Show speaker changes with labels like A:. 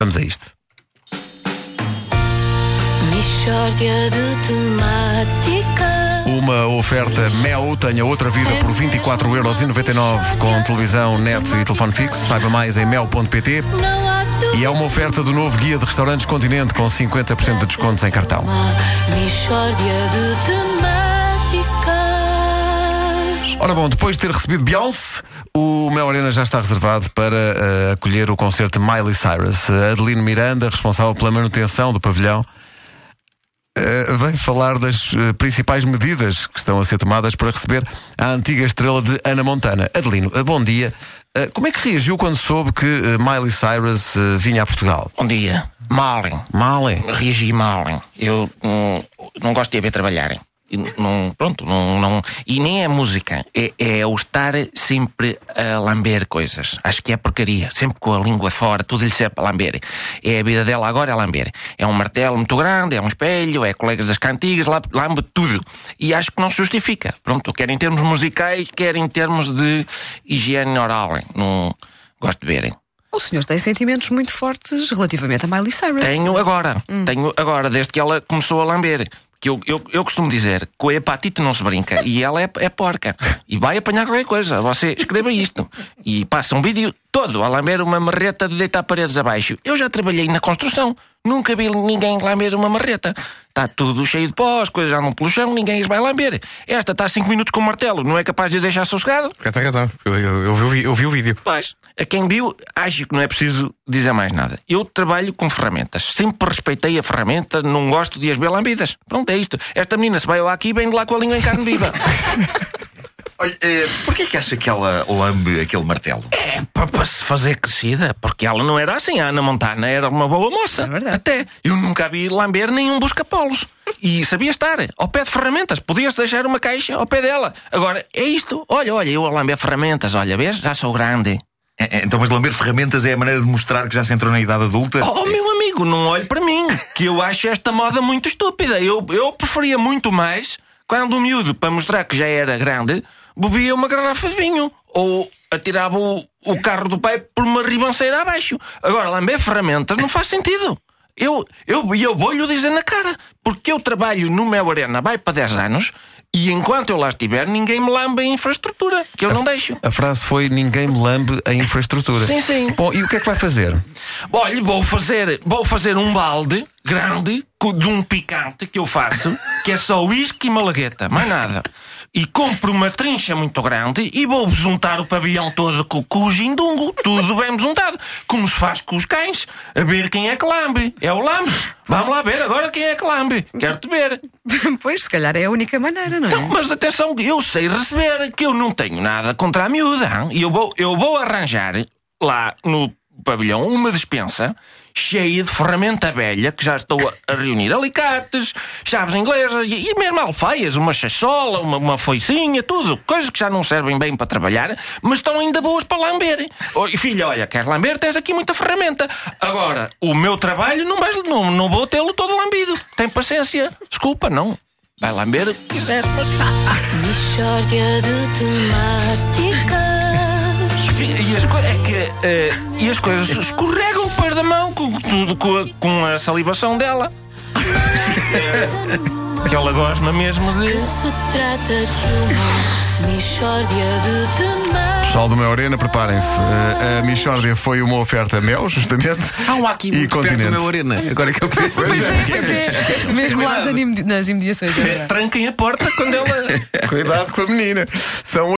A: Vamos a isto.
B: De.
A: Uma oferta Mel tenha outra vida por 24,99€ com televisão, net e telefone fixo. Saiba mais em mel.pt. E é uma oferta do novo guia de restaurantes Continente com 50% de descontos em cartão.
B: Mishória de temáticas.
A: Ora bom, depois de ter recebido Beyoncé, o Mel Arena já está reservado para eh, acolher o concerto de Miley Cyrus. Adelino Miranda, responsável pela manutenção do pavilhão, eh, vem falar das eh, principais medidas que estão a ser tomadas para receber a antiga estrela de Ana Montana. Adelino, bom dia. Como é que reagiu quando soube que Miley Cyrus vinha a Portugal?
C: Bom dia. Mal.
A: Miley.
C: Reagi mal. Eu hum, não gosto de a ver trabalhar. E Não, pronto, não, não. E nem é música, é, é o estar sempre a lamber coisas. Acho que é porcaria, sempre com a língua fora, tudo lhe serve para lamber. É a vida dela agora, é lamber. É um martelo muito grande, é um espelho, é colegas das cantigas, lambe tudo. E acho que não se justifica. Pronto, quer em termos musicais, quer em termos de higiene oral. Não gosto de verem.
D: O senhor tem sentimentos muito fortes relativamente a Miley Cyrus.
C: Tenho agora, tenho agora, desde que ela começou a lamber. Que eu, eu, eu costumo dizer, com a hepatite não se brinca e ela é, é porca e vai apanhar qualquer coisa. Você escreva isto e passa um vídeo todo a lamber uma marreta de deitar paredes abaixo. Eu já trabalhei na construção, nunca vi ninguém lamber uma marreta. Está tudo cheio de pó, as coisas andam pelo chão, ninguém as vai lamber. Esta está 5 minutos com o martelo, não é capaz de a deixar sossegado?
E: Tem razão. Eu, eu, eu vi, o vi- eu vi o vídeo.
C: Pois, a quem viu, acho que não é preciso dizer mais nada. Eu trabalho com ferramentas. Sempre respeitei a ferramenta, não gosto de as ver lambidas. Pronto, é isto. Esta menina, se vai ao aqui, vem de lá com a língua em carne viva.
F: Olha, eh, porquê que acha que ela lambe aquele martelo?
C: É para, se fazer crescida, porque ela não era assim. A Ana Montana era uma boa moça.
D: É verdade.
C: Até. Eu nunca a vi lamber nenhum busca-polos. E sabia estar ao pé de ferramentas. Podia-se deixar uma caixa ao pé dela. Agora, é isto. Olha, olha, eu a lamber ferramentas. Olha, vês? Já sou grande.
F: Eh, eh, Então, mas lamber ferramentas é a maneira de mostrar que já se entrou na idade adulta?
C: Oh, meu amigo, não olhe para mim, que eu acho esta moda muito estúpida. Eu, eu preferia muito mais quando o miúdo, para mostrar que já era grande, bebia uma garrafa de vinho ou atirava o, o carro do pai por uma ribanceira abaixo. Agora, lamber ferramentas não faz sentido. Eu, eu, eu vou-lhe dizer na cara, porque eu trabalho no meu arena vai para 10 anos e enquanto eu lá estiver, ninguém me lambe a infraestrutura, que eu não deixo.
A: A frase foi: Ninguém me lambe a infraestrutura.
C: Sim, sim.
A: Bom, e o que é que vai fazer?
C: Olha, vou fazer, vou fazer um balde grande de um picante que eu faço, que é só uísque e malagueta, mais nada. E compro uma trincha muito grande e vou juntar o pavilhão todo com, com o gindungo, tudo bem juntado, como se faz com os cães, a ver quem é que lambe. É o lambes. Vamos lá ver agora quem é que lambe. Quero-te ver.
D: pois, se calhar é a única maneira, não é?
C: Então, mas atenção, eu sei receber, que eu não tenho nada contra a miúda. E eu vou, eu vou arranjar lá no pavilhão uma despensa cheia de ferramenta velha que já estou a, reunir alicates, chaves inglesas e, mesmo alfaias, uma chachola, uma, uma foicinha, tudo. Coisas que já não servem bem para trabalhar, mas estão ainda boas para lamber. Oh, filho, olha, queres lamber? Tens aqui muita ferramenta. Agora, o meu trabalho não, vais, não, não vou tê-lo todo lambido. Tem paciência. Desculpa, não. Vai lamber o que quiseres, mas. E as, co- é que, eh, e as coisas escorregam depois da mão com, tudo, com, a, com a salivação dela. Que ela gosta mesmo de.
B: Se trata de uma de temáticas.
A: Pessoal do meu Arena, preparem-se. Eh, a Michórdia foi uma oferta Mel, justamente.
E: Há um aqui
A: E
E: muito perto
A: continente.
E: do meu arena. Agora que eu penso.
A: Pois é.
D: Pois é, mesmo lá nas imedi- nas imediações. é.
C: Tranquem a porta quando ela.
A: Cuidado com a menina. São